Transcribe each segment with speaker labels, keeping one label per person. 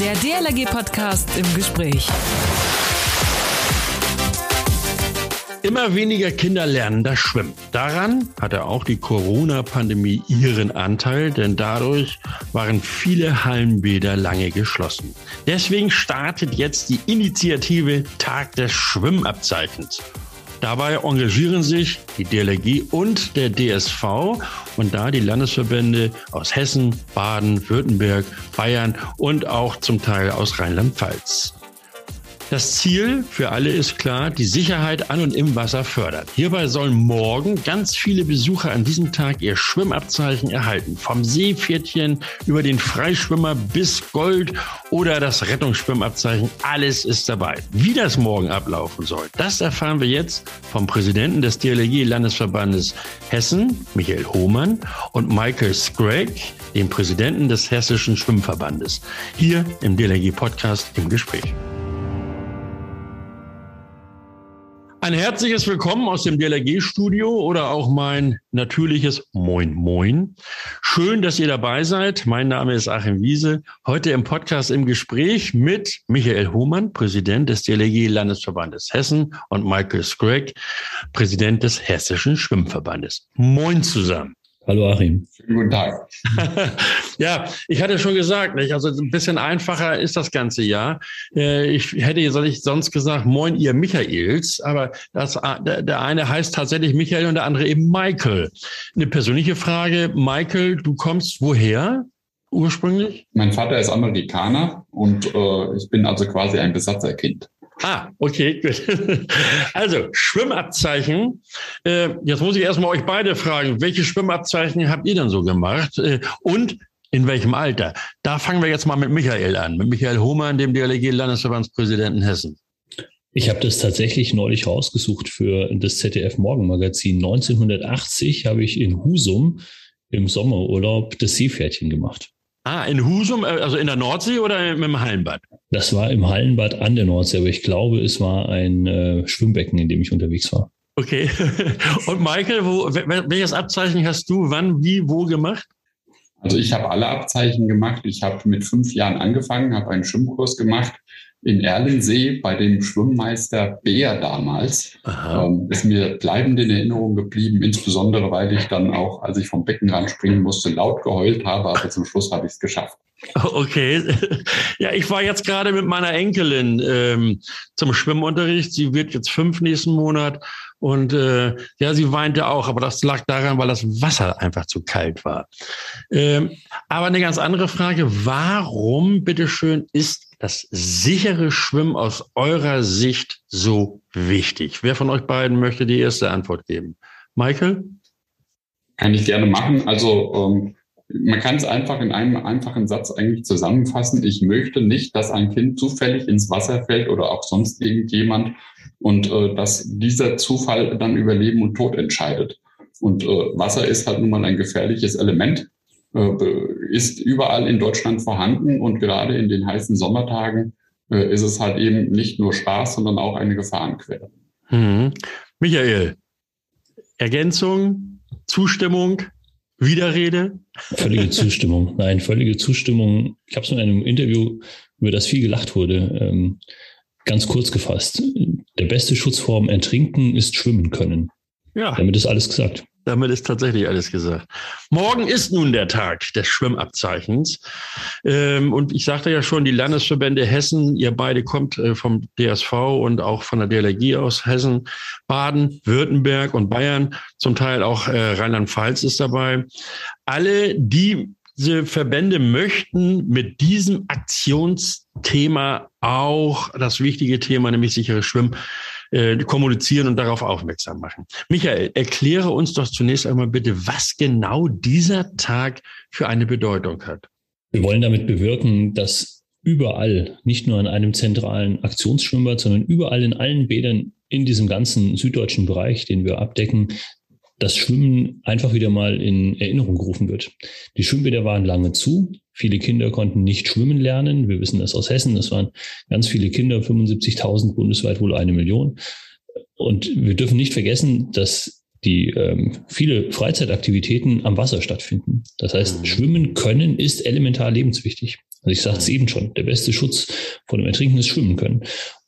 Speaker 1: Der DLRG-Podcast im Gespräch.
Speaker 2: Immer weniger Kinder lernen das Schwimmen. Daran hatte auch die Corona-Pandemie ihren Anteil, denn dadurch waren viele Hallenbäder lange geschlossen. Deswegen startet jetzt die Initiative Tag des Schwimmabzeichens. Dabei engagieren sich die DLRG und der DSV und da die Landesverbände aus Hessen, Baden, Württemberg, Bayern und auch zum Teil aus Rheinland-Pfalz. Das Ziel für alle ist klar, die Sicherheit an und im Wasser fördern. Hierbei sollen morgen ganz viele Besucher an diesem Tag ihr Schwimmabzeichen erhalten. Vom Seepferdchen über den Freischwimmer bis Gold oder das Rettungsschwimmabzeichen. Alles ist dabei. Wie das morgen ablaufen soll, das erfahren wir jetzt vom Präsidenten des DLG Landesverbandes Hessen, Michael Hohmann, und Michael Scragg, dem Präsidenten des Hessischen Schwimmverbandes. Hier im DLG Podcast im Gespräch. Ein herzliches Willkommen aus dem DLRG-Studio oder auch mein natürliches Moin Moin. Schön, dass ihr dabei seid. Mein Name ist Achim Wiese. Heute im Podcast im Gespräch mit Michael Humann, Präsident des DLRG-Landesverbandes Hessen und Michael Scragg, Präsident des Hessischen Schwimmverbandes. Moin zusammen.
Speaker 3: Hallo Achim.
Speaker 4: Schönen guten Tag.
Speaker 2: ja, ich hatte schon gesagt, nicht? also ein bisschen einfacher ist das ganze Jahr. Äh, ich hätte sonst gesagt, moin ihr Michaels, aber das, der eine heißt tatsächlich Michael und der andere eben Michael. Eine persönliche Frage, Michael, du kommst woher? Ursprünglich?
Speaker 4: Mein Vater ist Amerikaner und äh, ich bin also quasi ein Besatzerkind.
Speaker 2: Ah, okay, gut. Also, Schwimmabzeichen. Äh, jetzt muss ich erstmal euch beide fragen, welche Schwimmabzeichen habt ihr denn so gemacht? Äh, und in welchem Alter? Da fangen wir jetzt mal mit Michael an, mit Michael Hohmann, dem DLG-Landesverbandspräsidenten Hessen.
Speaker 3: Ich habe das tatsächlich neulich rausgesucht für das ZDF Morgenmagazin. 1980 habe ich in Husum im Sommerurlaub das Seepferdchen gemacht.
Speaker 2: Ah, in Husum, äh, also in der Nordsee oder im Hallenbad?
Speaker 3: Das war im Hallenbad an der Nordsee, aber ich glaube, es war ein äh, Schwimmbecken, in dem ich unterwegs war.
Speaker 2: Okay. Und Michael, wo, welches Abzeichen hast du wann, wie, wo gemacht?
Speaker 4: Also ich habe alle Abzeichen gemacht. Ich habe mit fünf Jahren angefangen, habe einen Schwimmkurs gemacht in Erlensee bei dem Schwimmmeister Bär damals. Ähm, ist mir bleibend in Erinnerung geblieben, insbesondere weil ich dann auch, als ich vom Beckenrand springen musste, laut geheult habe, aber zum Schluss habe ich es geschafft.
Speaker 2: Okay. Ja, ich war jetzt gerade mit meiner Enkelin ähm, zum Schwimmunterricht. Sie wird jetzt fünf nächsten Monat. Und äh, ja, sie weinte auch, aber das lag daran, weil das Wasser einfach zu kalt war. Ähm, aber eine ganz andere Frage, warum, bitteschön, ist das sichere Schwimmen aus eurer Sicht so wichtig? Wer von euch beiden möchte die erste Antwort geben? Michael?
Speaker 4: Kann ich gerne machen. Also ähm, man kann es einfach in einem einfachen Satz eigentlich zusammenfassen. Ich möchte nicht, dass ein Kind zufällig ins Wasser fällt oder auch sonst irgendjemand und äh, dass dieser Zufall dann über Leben und Tod entscheidet. Und äh, Wasser ist halt nun mal ein gefährliches Element äh, ist überall in Deutschland vorhanden und gerade in den heißen Sommertagen äh, ist es halt eben nicht nur Spaß, sondern auch eine Gefahrenquelle.
Speaker 2: Mhm. Michael, Ergänzung, Zustimmung, Widerrede?
Speaker 3: Völlige Zustimmung. Nein, völlige Zustimmung. Ich habe es in einem Interview, über das viel gelacht wurde, ähm, ganz kurz gefasst. Der beste Schutz vorm Ertrinken ist Schwimmen können. Ja. Damit ist alles gesagt.
Speaker 2: Damit ist tatsächlich alles gesagt. Morgen ist nun der Tag des Schwimmabzeichens. Ähm, und ich sagte ja schon, die Landesverbände Hessen, ihr beide kommt äh, vom DSV und auch von der DLRG aus Hessen, Baden, Württemberg und Bayern, zum Teil auch äh, Rheinland-Pfalz ist dabei. Alle, die diese Verbände möchten mit diesem Aktionsthema auch das wichtige Thema, nämlich sicheres Schwimmen, äh, kommunizieren und darauf aufmerksam machen. Michael, erkläre uns doch zunächst einmal bitte, was genau dieser Tag für eine Bedeutung hat.
Speaker 3: Wir wollen damit bewirken, dass überall, nicht nur an einem zentralen Aktionsschwimmbad, sondern überall in allen Bädern in diesem ganzen süddeutschen Bereich, den wir abdecken, das Schwimmen einfach wieder mal in Erinnerung gerufen wird. Die Schwimmbäder waren lange zu. Viele Kinder konnten nicht schwimmen lernen. Wir wissen das aus Hessen. Das waren ganz viele Kinder, 75.000 bundesweit wohl eine Million. Und wir dürfen nicht vergessen, dass die ähm, viele Freizeitaktivitäten am Wasser stattfinden. Das heißt, mhm. Schwimmen können ist elementar lebenswichtig. Also ich sagte es eben schon, der beste Schutz vor dem Ertrinken ist Schwimmen können.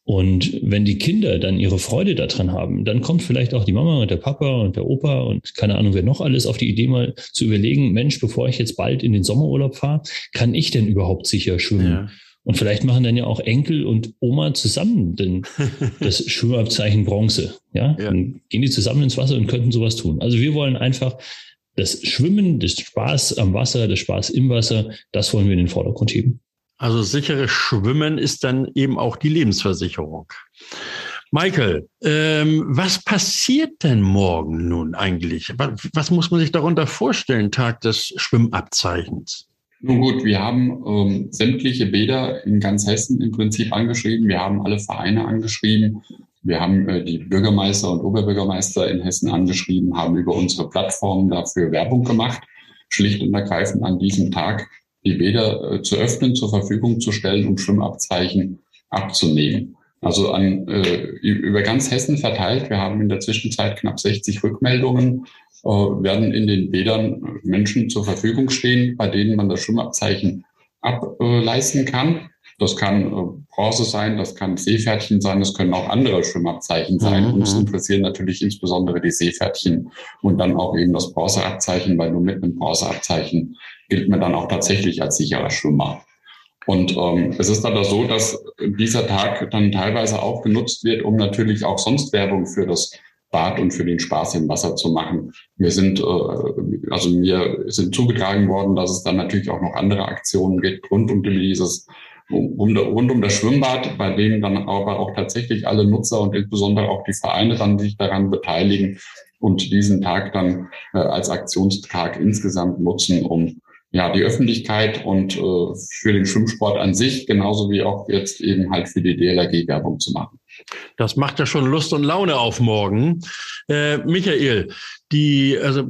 Speaker 3: Und wenn die Kinder dann ihre Freude daran haben, dann kommt vielleicht auch die Mama und der Papa und der Opa und keine Ahnung, wer noch alles auf die Idee mal zu überlegen, Mensch, bevor ich jetzt bald in den Sommerurlaub fahre, kann ich denn überhaupt sicher schwimmen? Ja. Und vielleicht machen dann ja auch Enkel und Oma zusammen denn das Schwimmabzeichen Bronze. Ja? ja, dann gehen die zusammen ins Wasser und könnten sowas tun. Also wir wollen einfach das Schwimmen, das Spaß am Wasser, das Spaß im Wasser, das wollen wir in den Vordergrund heben.
Speaker 2: Also sicheres Schwimmen ist dann eben auch die Lebensversicherung. Michael, ähm, was passiert denn morgen nun eigentlich? Was, was, muss man sich darunter vorstellen, Tag des Schwimmabzeichens?
Speaker 4: Nun gut, wir haben ähm, sämtliche Bäder in ganz Hessen im Prinzip angeschrieben. Wir haben alle Vereine angeschrieben. Wir haben äh, die Bürgermeister und Oberbürgermeister in Hessen angeschrieben, haben über unsere Plattform dafür Werbung gemacht, schlicht und ergreifend an diesem Tag die Bäder äh, zu öffnen, zur Verfügung zu stellen und Schwimmabzeichen abzunehmen. Also an, äh, über ganz Hessen verteilt. Wir haben in der Zwischenzeit knapp 60 Rückmeldungen, äh, werden in den Bädern Menschen zur Verfügung stehen, bei denen man das Schwimmabzeichen ableisten kann. Das kann äh, Bronze sein, das kann Seepferdchen sein, das können auch andere Schwimmabzeichen sein. Mhm. Uns interessieren natürlich insbesondere die Seepferdchen und dann auch eben das Bronzeabzeichen, weil nur mit einem Bronzeabzeichen gilt man dann auch tatsächlich als sicherer Schwimmer. Und ähm, es ist dann so, dass dieser Tag dann teilweise auch genutzt wird, um natürlich auch sonst Werbung für das Bad und für den Spaß im Wasser zu machen. Wir sind, äh, also mir sind zugetragen worden, dass es dann natürlich auch noch andere Aktionen gibt rund um dieses um, rund um das Schwimmbad, bei denen dann aber auch tatsächlich alle Nutzer und insbesondere auch die Vereine dann sich daran beteiligen und diesen Tag dann äh, als Aktionstag insgesamt nutzen, um ja, die Öffentlichkeit und äh, für den Schwimmsport an sich, genauso wie auch jetzt eben halt für die DLRG Werbung zu machen.
Speaker 2: Das macht ja schon Lust und Laune auf morgen. Äh, Michael, die, also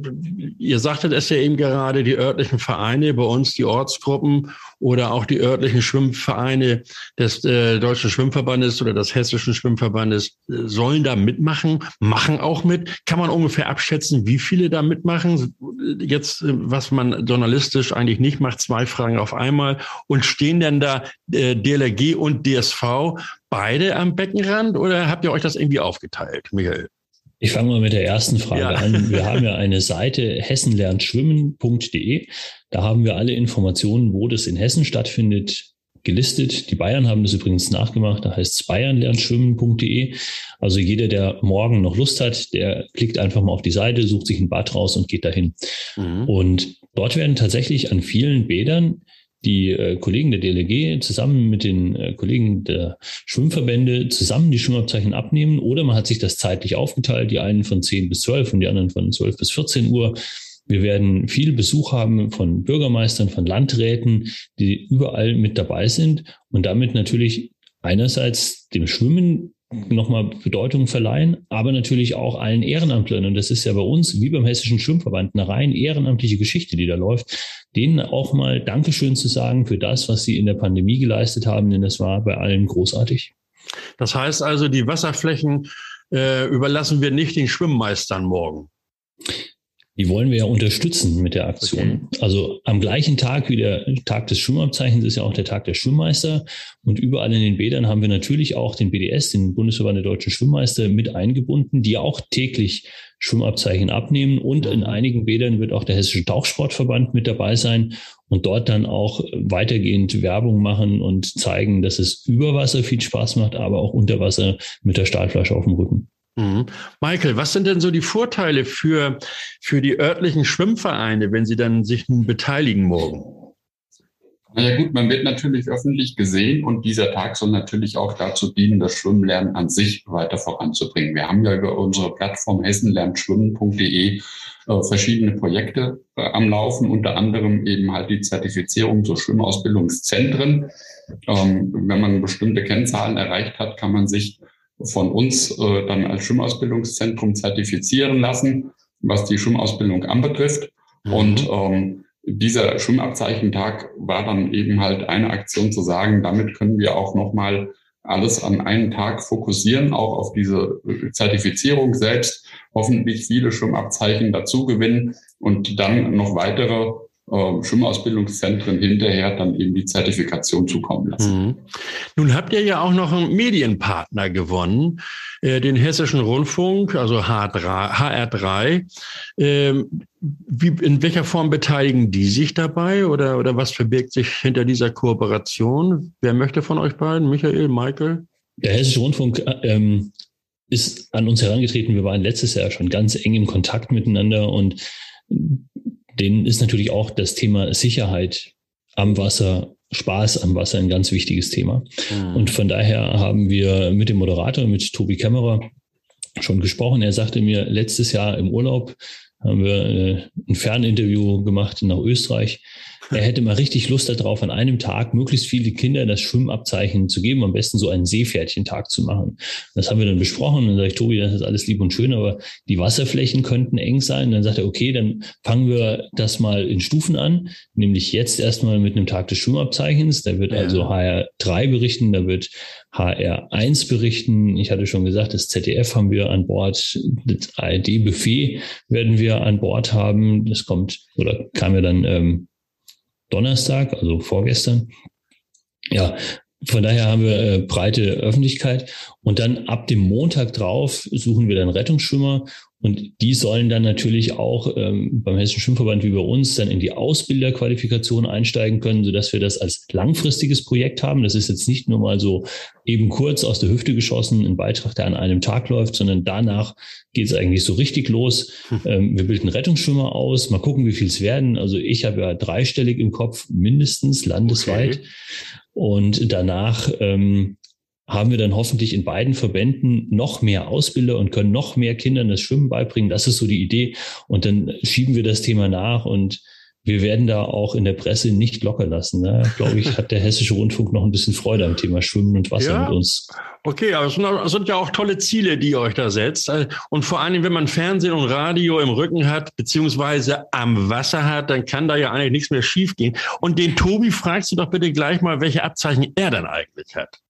Speaker 2: ihr sagtet es ja eben gerade, die örtlichen Vereine, bei uns die Ortsgruppen oder auch die örtlichen Schwimmvereine des äh, Deutschen Schwimmverbandes oder des Hessischen Schwimmverbandes äh, sollen da mitmachen, machen auch mit. Kann man ungefähr abschätzen, wie viele da mitmachen? Jetzt, äh, was man journalistisch eigentlich nicht macht, zwei Fragen auf einmal. Und stehen denn da äh, DLRG und DSV beide am Beckenrand oder habt ihr euch das irgendwie aufgeteilt, Michael?
Speaker 3: Ich fange mal mit der ersten Frage ja. an. Wir haben ja eine Seite hessenlernschwimmen.de. Da haben wir alle Informationen, wo das in Hessen stattfindet, gelistet. Die Bayern haben das übrigens nachgemacht. Da heißt es bayernlernschwimmen.de. Also jeder, der morgen noch Lust hat, der klickt einfach mal auf die Seite, sucht sich ein Bad raus und geht dahin. Mhm. Und dort werden tatsächlich an vielen Bädern die äh, Kollegen der DLG zusammen mit den äh, Kollegen der Schwimmverbände zusammen die Schwimmabzeichen abnehmen. Oder man hat sich das zeitlich aufgeteilt, die einen von 10 bis 12 und die anderen von 12 bis 14 Uhr. Wir werden viel Besuch haben von Bürgermeistern, von Landräten, die überall mit dabei sind. Und damit natürlich einerseits dem Schwimmen nochmal Bedeutung verleihen, aber natürlich auch allen Ehrenamtlern. Und das ist ja bei uns, wie beim Hessischen Schwimmverband, eine rein ehrenamtliche Geschichte, die da läuft, denen auch mal Dankeschön zu sagen für das, was sie in der Pandemie geleistet haben, denn das war bei allen großartig.
Speaker 2: Das heißt also, die Wasserflächen äh, überlassen wir nicht den Schwimmmeistern morgen.
Speaker 3: Die wollen wir ja unterstützen mit der Aktion. Okay. Also am gleichen Tag wie der Tag des Schwimmabzeichens ist ja auch der Tag der Schwimmmeister. Und überall in den Bädern haben wir natürlich auch den BDS, den Bundesverband der deutschen Schwimmmeister, mit eingebunden, die auch täglich Schwimmabzeichen abnehmen. Und in einigen Bädern wird auch der Hessische Tauchsportverband mit dabei sein und dort dann auch weitergehend Werbung machen und zeigen, dass es über Wasser viel Spaß macht, aber auch unter Wasser mit der Stahlflasche auf dem Rücken.
Speaker 2: Mhm. Michael, was sind denn so die Vorteile für, für die örtlichen Schwimmvereine, wenn sie dann sich nun beteiligen morgen?
Speaker 4: Naja gut, man wird natürlich öffentlich gesehen und dieser Tag soll natürlich auch dazu dienen, das Schwimmlernen an sich weiter voranzubringen. Wir haben ja über unsere Plattform hessenlernschwimmen.de äh, verschiedene Projekte äh, am Laufen, unter anderem eben halt die Zertifizierung zur Schwimmausbildungszentren. Ähm, wenn man bestimmte Kennzahlen erreicht hat, kann man sich von uns äh, dann als Schwimmausbildungszentrum zertifizieren lassen, was die Schwimmausbildung anbetrifft. Mhm. Und ähm, dieser Schwimmabzeichentag war dann eben halt eine Aktion zu sagen, damit können wir auch nochmal alles an einen Tag fokussieren, auch auf diese Zertifizierung selbst, hoffentlich viele Schwimmabzeichen dazu gewinnen und dann noch weitere äh, Schwimmausbildungszentren hinterher dann eben die Zertifikation zukommen lassen. Mhm.
Speaker 2: Nun habt ihr ja auch noch einen Medienpartner gewonnen, äh, den Hessischen Rundfunk, also H3, HR3. Ähm, wie, in welcher Form beteiligen die sich dabei oder, oder was verbirgt sich hinter dieser Kooperation? Wer möchte von euch beiden? Michael, Michael?
Speaker 3: Der Hessische Rundfunk äh, ähm, ist an uns herangetreten. Wir waren letztes Jahr schon ganz eng im Kontakt miteinander und denen ist natürlich auch das Thema Sicherheit am Wasser, Spaß am Wasser ein ganz wichtiges Thema. Mhm. Und von daher haben wir mit dem Moderator, mit Tobi Kämmerer, schon gesprochen. Er sagte mir, letztes Jahr im Urlaub haben wir äh, ein Ferninterview gemacht nach Österreich. Er hätte mal richtig Lust darauf, an einem Tag möglichst viele Kinder das Schwimmabzeichen zu geben, am besten so einen Seepferdchentag zu machen. Das haben wir dann besprochen. Und dann sage ich, Tobi, das ist alles lieb und schön, aber die Wasserflächen könnten eng sein. Und dann sagt er, okay, dann fangen wir das mal in Stufen an, nämlich jetzt erstmal mit einem Tag des Schwimmabzeichens. Da wird ja. also HR3 berichten, da wird HR1 berichten. Ich hatte schon gesagt, das ZDF haben wir an Bord, das ARD-Buffet werden wir an Bord haben. Das kommt oder kam ja dann ähm, Donnerstag, also vorgestern. Ja, von daher haben wir äh, breite Öffentlichkeit. Und dann ab dem Montag drauf suchen wir dann Rettungsschwimmer und die sollen dann natürlich auch ähm, beim Hessischen Schwimmverband wie bei uns dann in die Ausbilderqualifikation einsteigen können, sodass wir das als langfristiges Projekt haben. Das ist jetzt nicht nur mal so eben kurz aus der Hüfte geschossen, ein Beitrag, der an einem Tag läuft, sondern danach geht es eigentlich so richtig los. Hm. Ähm, wir bilden Rettungsschwimmer aus, mal gucken, wie viel es werden. Also ich habe ja dreistellig im Kopf, mindestens landesweit. Okay. Und danach ähm, haben wir dann hoffentlich in beiden Verbänden noch mehr Ausbilder und können noch mehr Kindern das Schwimmen beibringen. Das ist so die Idee. Und dann schieben wir das Thema nach und wir werden da auch in der Presse nicht locker lassen. Da, glaube ich, hat der Hessische Rundfunk noch ein bisschen Freude am Thema Schwimmen und Wasser ja, mit uns.
Speaker 2: Okay, aber es sind, sind, ja auch tolle Ziele, die ihr euch da setzt. Und vor allem, wenn man Fernsehen und Radio im Rücken hat, beziehungsweise am Wasser hat, dann kann da ja eigentlich nichts mehr schiefgehen. Und den Tobi fragst du doch bitte gleich mal, welche Abzeichen er dann eigentlich hat.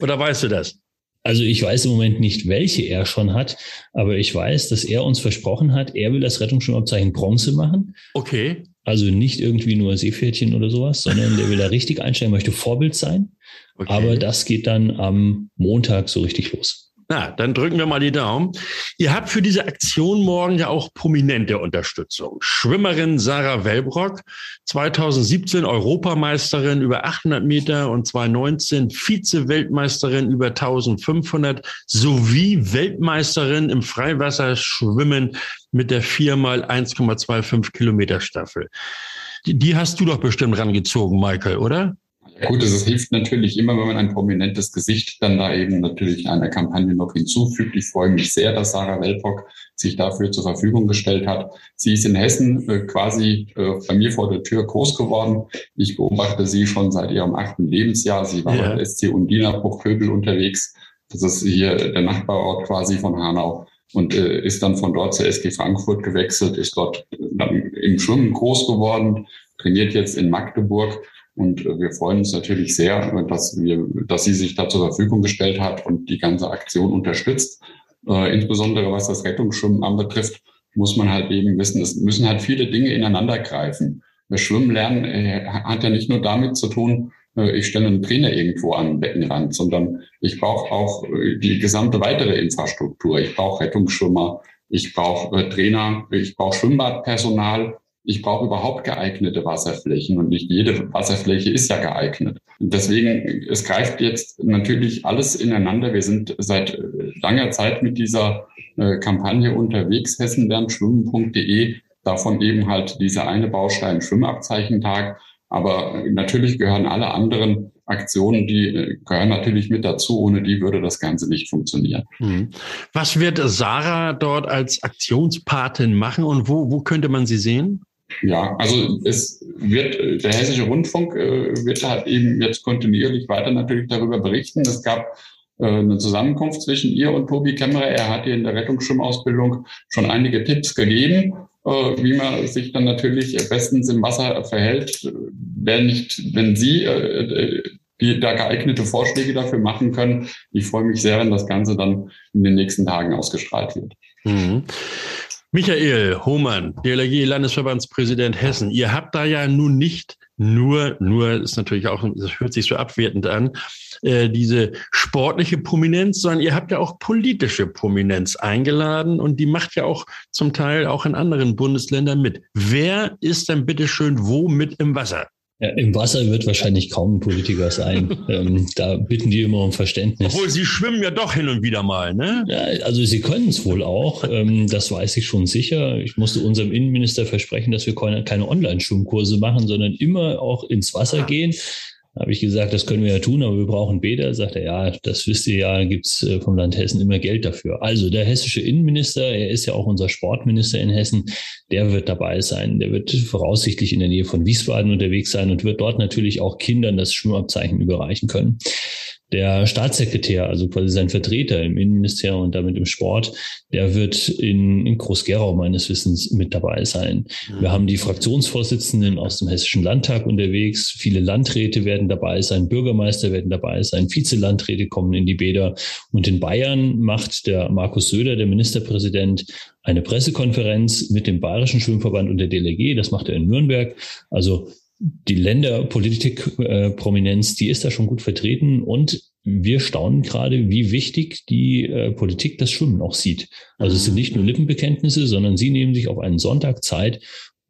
Speaker 2: Oder weißt du das?
Speaker 3: Also ich weiß im Moment nicht, welche er schon hat, aber ich weiß, dass er uns versprochen hat, er will das Rettungsschwimmabzeichen Bronze machen.
Speaker 2: Okay.
Speaker 3: Also nicht irgendwie nur Seepferdchen oder sowas, sondern der will da richtig einsteigen, möchte Vorbild sein. Okay. Aber das geht dann am Montag so richtig los.
Speaker 2: Na, dann drücken wir mal die Daumen. Ihr habt für diese Aktion morgen ja auch prominente Unterstützung. Schwimmerin Sarah Welbrock, 2017 Europameisterin über 800 Meter und 2019 Vize-Weltmeisterin über 1500 sowie Weltmeisterin im Freiwasserschwimmen mit der 4 mal 1,25 Kilometer Staffel. Die, die hast du doch bestimmt rangezogen, Michael, oder?
Speaker 4: Gut, es hilft natürlich immer, wenn man ein prominentes Gesicht dann da eben natürlich einer Kampagne noch hinzufügt. Ich freue mich sehr, dass Sarah Welpock sich dafür zur Verfügung gestellt hat. Sie ist in Hessen äh, quasi äh, bei mir vor der Tür groß geworden. Ich beobachte sie schon seit ihrem achten Lebensjahr. Sie war ja. bei SC Undina Bruchköbel unterwegs. Das ist hier der Nachbarort quasi von Hanau und äh, ist dann von dort zur SG Frankfurt gewechselt, ist dort dann im Schwimmen groß geworden, trainiert jetzt in Magdeburg und äh, wir freuen uns natürlich sehr, dass wir, dass sie sich da zur Verfügung gestellt hat und die ganze Aktion unterstützt. Äh, insbesondere was das Rettungsschwimmen anbetrifft, muss man halt eben wissen, es müssen halt viele Dinge ineinander greifen. Das Schwimmen lernen äh, hat ja nicht nur damit zu tun, ich stelle einen Trainer irgendwo an den Beckenrand, sondern ich brauche auch die gesamte weitere Infrastruktur. Ich brauche Rettungsschwimmer, ich brauche Trainer, ich brauche Schwimmbadpersonal, ich brauche überhaupt geeignete Wasserflächen und nicht jede Wasserfläche ist ja geeignet. deswegen, es greift jetzt natürlich alles ineinander. Wir sind seit langer Zeit mit dieser äh, Kampagne unterwegs, hessenlernschwimmen.de, davon eben halt dieser eine Baustein Schwimmabzeichentag. Aber natürlich gehören alle anderen Aktionen, die äh, gehören natürlich mit dazu. Ohne die würde das Ganze nicht funktionieren.
Speaker 2: Hm. Was wird Sarah dort als Aktionspatin machen und wo, wo könnte man sie sehen?
Speaker 4: Ja, also es wird, der Hessische Rundfunk äh, wird halt eben jetzt kontinuierlich weiter natürlich darüber berichten. Es gab äh, eine Zusammenkunft zwischen ihr und Tobi Kämmerer. Er hat ihr in der Rettungsschwimmausbildung schon einige Tipps gegeben, äh, wie man sich dann natürlich bestens im Wasser verhält, wenn nicht, wenn sie äh, die da geeignete Vorschläge dafür machen können. Ich freue mich sehr, wenn das Ganze dann in den nächsten Tagen ausgestrahlt wird.
Speaker 2: Mhm. Michael Hohmann, DLRG Landesverbandspräsident Hessen. Ihr habt da ja nun nicht nur, nur ist natürlich auch, das hört sich so abwertend an, äh, diese sportliche Prominenz, sondern ihr habt ja auch politische Prominenz eingeladen und die macht ja auch zum Teil auch in anderen Bundesländern mit. Wer ist denn bitteschön wo mit im Wasser?
Speaker 3: Ja, Im Wasser wird wahrscheinlich kaum ein Politiker sein. ähm, da bitten die immer um Verständnis.
Speaker 2: Obwohl sie schwimmen ja doch hin und wieder mal, ne?
Speaker 3: Ja, also sie können es wohl auch. Ähm, das weiß ich schon sicher. Ich musste unserem Innenminister versprechen, dass wir keine, keine Online-Schwimmkurse machen, sondern immer auch ins Wasser gehen habe ich gesagt, das können wir ja tun, aber wir brauchen Bäder. Sagt er, ja, das wisst ihr ja, gibt's äh, vom Land Hessen immer Geld dafür. Also der hessische Innenminister, er ist ja auch unser Sportminister in Hessen, der wird dabei sein. Der wird voraussichtlich in der Nähe von Wiesbaden unterwegs sein und wird dort natürlich auch Kindern das Schwimmabzeichen überreichen können. Der Staatssekretär, also quasi sein Vertreter im Innenministerium und damit im Sport, der wird in, in Groß-Gerau meines Wissens mit dabei sein. Mhm. Wir haben die Fraktionsvorsitzenden aus dem Hessischen Landtag unterwegs. Viele Landräte werden dabei sein, Bürgermeister werden dabei sein, Vizelandräte kommen in die Bäder. Und in Bayern macht der Markus Söder, der Ministerpräsident, eine Pressekonferenz mit dem Bayerischen Schwimmverband und der DLG. Das macht er in Nürnberg. Also die Länderpolitik-Prominenz, äh, die ist da schon gut vertreten und wir staunen gerade, wie wichtig die äh, Politik das Schwimmen auch sieht. Also es sind nicht nur Lippenbekenntnisse, sondern sie nehmen sich auf einen Sonntag Zeit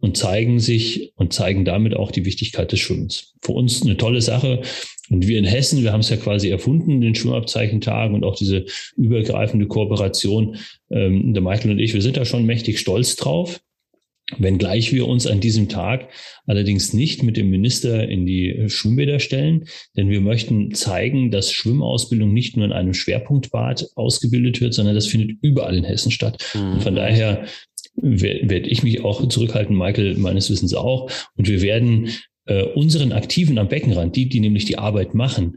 Speaker 3: und zeigen sich und zeigen damit auch die Wichtigkeit des Schwimmens. Für uns eine tolle Sache. Und wir in Hessen, wir haben es ja quasi erfunden, den Schwimmabzeichentag und auch diese übergreifende Kooperation. Ähm, der Michael und ich, wir sind da schon mächtig stolz drauf. Wenngleich wir uns an diesem Tag allerdings nicht mit dem Minister in die Schwimmbäder stellen, denn wir möchten zeigen, dass Schwimmausbildung nicht nur in einem Schwerpunktbad ausgebildet wird, sondern das findet überall in Hessen statt. Mhm. Und von daher werde ich mich auch zurückhalten, Michael meines Wissens auch. Und wir werden äh, unseren Aktiven am Beckenrand, die, die nämlich die Arbeit machen,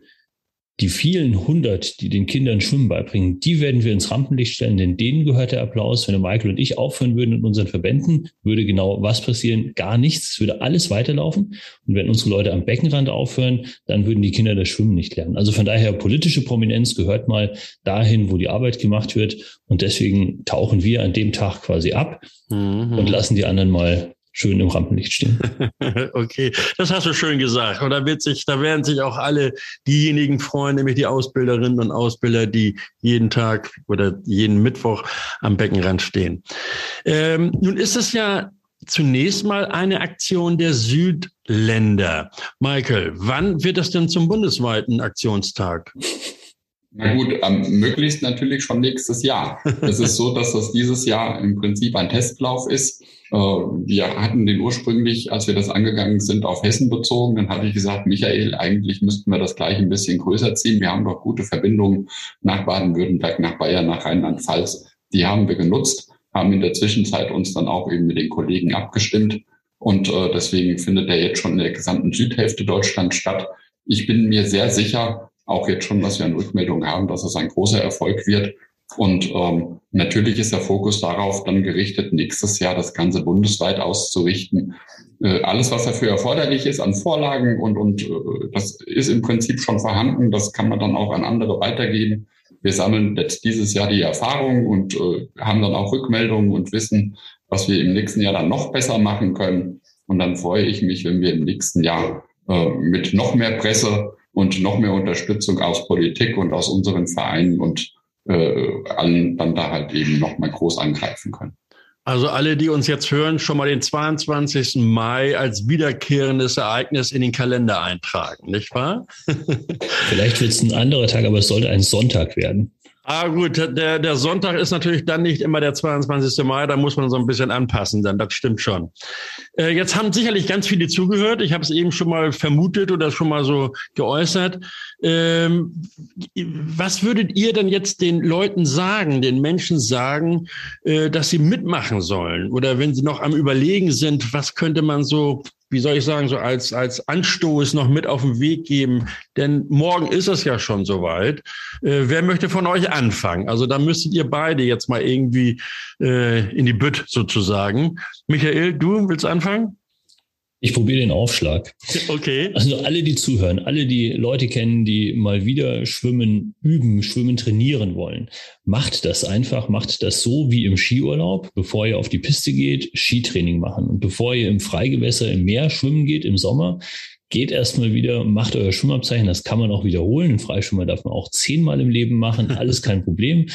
Speaker 3: die vielen hundert, die den Kindern Schwimmen beibringen, die werden wir ins Rampenlicht stellen, denn denen gehört der Applaus. Wenn Michael und ich aufhören würden in unseren Verbänden, würde genau was passieren? Gar nichts. Es würde alles weiterlaufen. Und wenn unsere Leute am Beckenrand aufhören, dann würden die Kinder das Schwimmen nicht lernen. Also von daher, politische Prominenz gehört mal dahin, wo die Arbeit gemacht wird. Und deswegen tauchen wir an dem Tag quasi ab mhm. und lassen die anderen mal schön im Rampenlicht stehen.
Speaker 2: okay, das hast du schön gesagt. Und da wird sich, da werden sich auch alle diejenigen freuen, nämlich die Ausbilderinnen und Ausbilder, die jeden Tag oder jeden Mittwoch am Beckenrand stehen. Ähm, nun ist es ja zunächst mal eine Aktion der Südländer. Michael, wann wird das denn zum bundesweiten Aktionstag?
Speaker 4: Na gut, ähm, möglichst natürlich schon nächstes Jahr. Es ist so, dass das dieses Jahr im Prinzip ein Testlauf ist. Äh, wir hatten den ursprünglich, als wir das angegangen sind, auf Hessen bezogen. Dann habe ich gesagt, Michael, eigentlich müssten wir das gleich ein bisschen größer ziehen. Wir haben doch gute Verbindungen nach Baden-Württemberg, nach Bayern, nach Rheinland-Pfalz. Die haben wir genutzt, haben in der Zwischenzeit uns dann auch eben mit den Kollegen abgestimmt. Und äh, deswegen findet er jetzt schon in der gesamten Südhälfte Deutschlands statt. Ich bin mir sehr sicher, auch jetzt schon, was wir an Rückmeldungen haben, dass es ein großer Erfolg wird. Und ähm, natürlich ist der Fokus darauf dann gerichtet, nächstes Jahr das Ganze bundesweit auszurichten. Äh, alles, was dafür erforderlich ist an Vorlagen und, und äh, das ist im Prinzip schon vorhanden, das kann man dann auch an andere weitergeben. Wir sammeln jetzt dieses Jahr die Erfahrung und äh, haben dann auch Rückmeldungen und wissen, was wir im nächsten Jahr dann noch besser machen können. Und dann freue ich mich, wenn wir im nächsten Jahr äh, mit noch mehr Presse und noch mehr Unterstützung aus Politik und aus unseren Vereinen und äh, allen dann da halt eben noch mal groß angreifen können.
Speaker 2: Also alle, die uns jetzt hören, schon mal den 22. Mai als wiederkehrendes Ereignis in den Kalender eintragen, nicht wahr?
Speaker 3: Vielleicht wird es ein anderer Tag, aber es sollte ein Sonntag werden.
Speaker 2: Ah, gut, der, der Sonntag ist natürlich dann nicht immer der 22. Mai, da muss man so ein bisschen anpassen, dann, das stimmt schon. Äh, jetzt haben sicherlich ganz viele zugehört. Ich habe es eben schon mal vermutet oder schon mal so geäußert. Ähm, was würdet ihr denn jetzt den Leuten sagen, den Menschen sagen, äh, dass sie mitmachen sollen? Oder wenn sie noch am Überlegen sind, was könnte man so wie soll ich sagen, so als, als Anstoß noch mit auf den Weg geben. Denn morgen ist es ja schon soweit. Äh, wer möchte von euch anfangen? Also da müsstet ihr beide jetzt mal irgendwie äh, in die Bütt sozusagen. Michael, du willst anfangen?
Speaker 3: Ich probiere den Aufschlag.
Speaker 2: Okay.
Speaker 3: Also alle, die zuhören, alle, die Leute kennen, die mal wieder schwimmen, üben, schwimmen, trainieren wollen, macht das einfach, macht das so wie im Skiurlaub, bevor ihr auf die Piste geht, Skitraining machen. Und bevor ihr im Freigewässer im Meer schwimmen geht im Sommer, geht erstmal wieder, macht euer Schwimmabzeichen, das kann man auch wiederholen. Ein Freischwimmer darf man auch zehnmal im Leben machen, alles kein Problem.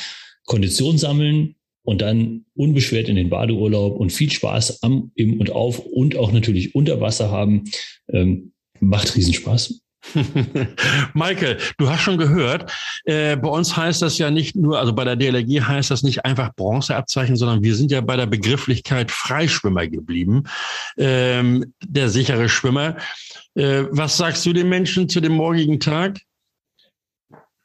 Speaker 3: Kondition sammeln, und dann unbeschwert in den Badeurlaub und viel Spaß am, im und auf und auch natürlich unter Wasser haben. Ähm, macht Riesenspaß.
Speaker 2: Michael, du hast schon gehört, äh, bei uns heißt das ja nicht nur, also bei der DLRG heißt das nicht einfach Bronzeabzeichen, sondern wir sind ja bei der Begrifflichkeit Freischwimmer geblieben, ähm, der sichere Schwimmer. Äh, was sagst du den Menschen zu dem morgigen Tag?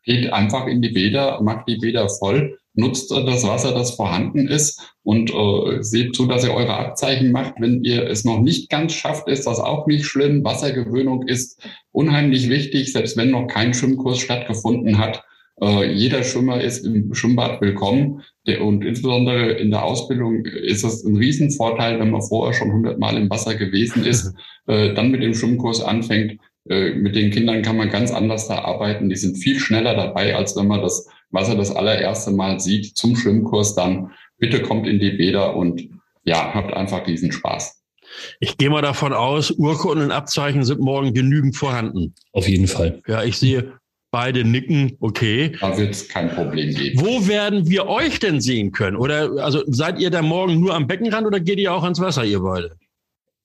Speaker 4: Geht einfach in die Bäder, macht die Bäder voll nutzt das Wasser, das vorhanden ist und äh, seht zu, dass ihr eure Abzeichen macht. Wenn ihr es noch nicht ganz schafft, ist das auch nicht schlimm. Wassergewöhnung ist unheimlich wichtig, selbst wenn noch kein Schwimmkurs stattgefunden hat. Äh, jeder Schwimmer ist im Schwimmbad willkommen. Der, und insbesondere in der Ausbildung ist es ein Riesenvorteil, wenn man vorher schon hundertmal im Wasser gewesen ist, äh, dann mit dem Schwimmkurs anfängt. Äh, mit den Kindern kann man ganz anders da arbeiten. Die sind viel schneller dabei, als wenn man das was er das allererste Mal sieht zum Schwimmkurs, dann bitte kommt in die Bäder und ja, habt einfach diesen Spaß.
Speaker 2: Ich gehe mal davon aus, Urkunden und Abzeichen sind morgen genügend vorhanden.
Speaker 3: Auf jeden Fall.
Speaker 2: Ja, ich sehe beide nicken, okay.
Speaker 4: Da wird es kein Problem geben.
Speaker 2: Wo werden wir euch denn sehen können? Oder also seid ihr da morgen nur am Beckenrand oder geht ihr auch ans Wasser, ihr beide?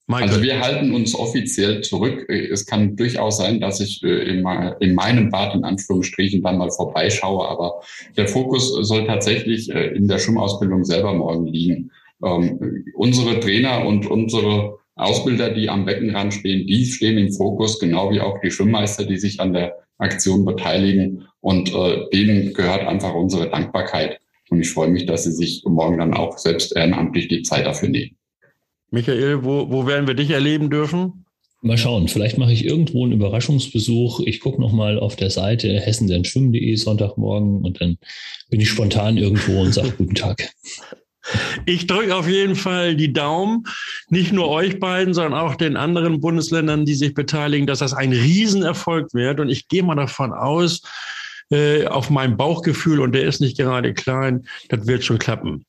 Speaker 4: Michael. Also wir halten uns offiziell zurück. Es kann durchaus sein, dass ich äh, in, meinem Bad in Anführungsstrichen dann mal vorbeischaue, aber der Fokus soll tatsächlich äh, in der Schwimmausbildung selber morgen liegen. Ähm, unsere Trainer und unsere Ausbilder, die am Beckenrand stehen, die stehen im Fokus, genau wie auch die Schwimmmeister, die sich an der Aktion beteiligen. Und äh, denen gehört einfach unsere Dankbarkeit. Und ich freue mich, dass sie sich morgen dann auch selbst ehrenamtlich die Zeit dafür nehmen.
Speaker 2: Michael, wo, wo werden wir dich erleben dürfen?
Speaker 3: Mal schauen, vielleicht mache ich irgendwo einen Überraschungsbesuch. Ich gucke nochmal auf der Seite hessendenschwimmen.de Sonntagmorgen und dann bin ich spontan irgendwo und sage guten Tag.
Speaker 2: Ich drücke auf jeden Fall die Daumen, nicht nur euch beiden, sondern auch den anderen Bundesländern, die sich beteiligen, dass das ein Riesenerfolg wird. Und ich gehe mal davon aus, äh, auf mein Bauchgefühl, und der ist nicht gerade klein, das wird schon klappen.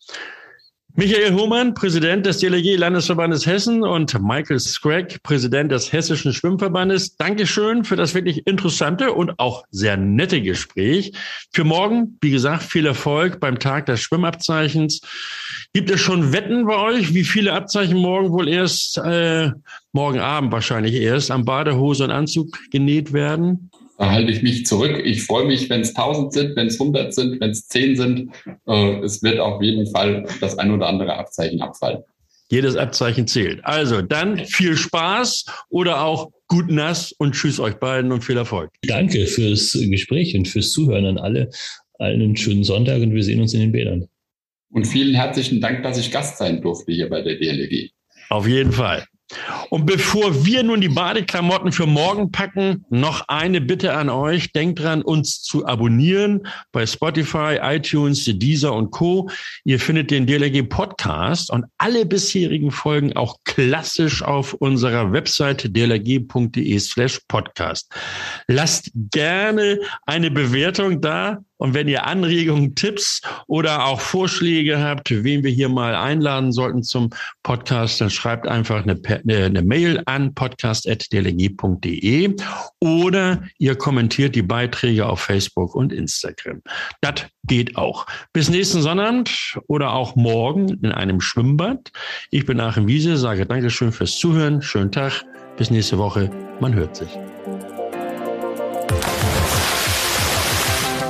Speaker 2: Michael Hohmann, Präsident des DLG Landesverbandes Hessen und Michael Scragg, Präsident des Hessischen Schwimmverbandes. Dankeschön für das wirklich interessante und auch sehr nette Gespräch. Für morgen, wie gesagt, viel Erfolg beim Tag des Schwimmabzeichens. Gibt es schon Wetten bei euch, wie viele Abzeichen morgen wohl erst, äh, morgen Abend wahrscheinlich erst, am Badehose und Anzug genäht werden?
Speaker 4: Da halte ich mich zurück. Ich freue mich, wenn es 1000 sind, wenn es 100 sind, wenn es 10 sind. Äh, es wird auf jeden Fall das ein oder andere Abzeichen abfallen.
Speaker 2: Jedes Abzeichen zählt. Also dann viel Spaß oder auch gut nass und tschüss euch beiden und viel Erfolg.
Speaker 3: Danke fürs Gespräch und fürs Zuhören an alle. Allen einen schönen Sonntag und wir sehen uns in den Bädern.
Speaker 4: Und vielen herzlichen Dank, dass ich Gast sein durfte hier bei der DLG.
Speaker 2: Auf jeden Fall. Und bevor wir nun die Badeklamotten für morgen packen, noch eine Bitte an euch. Denkt dran, uns zu abonnieren bei Spotify, iTunes, Deezer und Co. Ihr findet den DLRG Podcast und alle bisherigen Folgen auch klassisch auf unserer Website dlrg.de slash podcast. Lasst gerne eine Bewertung da und wenn ihr Anregungen, Tipps oder auch Vorschläge habt, wen wir hier mal einladen sollten zum Podcast, dann schreibt einfach eine, eine Mail an podcast.dlg.de oder ihr kommentiert die Beiträge auf Facebook und Instagram. Das geht auch. Bis nächsten Sonnabend oder auch morgen in einem Schwimmbad. Ich bin Achim Wiese, sage Dankeschön fürs Zuhören. Schönen Tag. Bis nächste Woche. Man hört sich.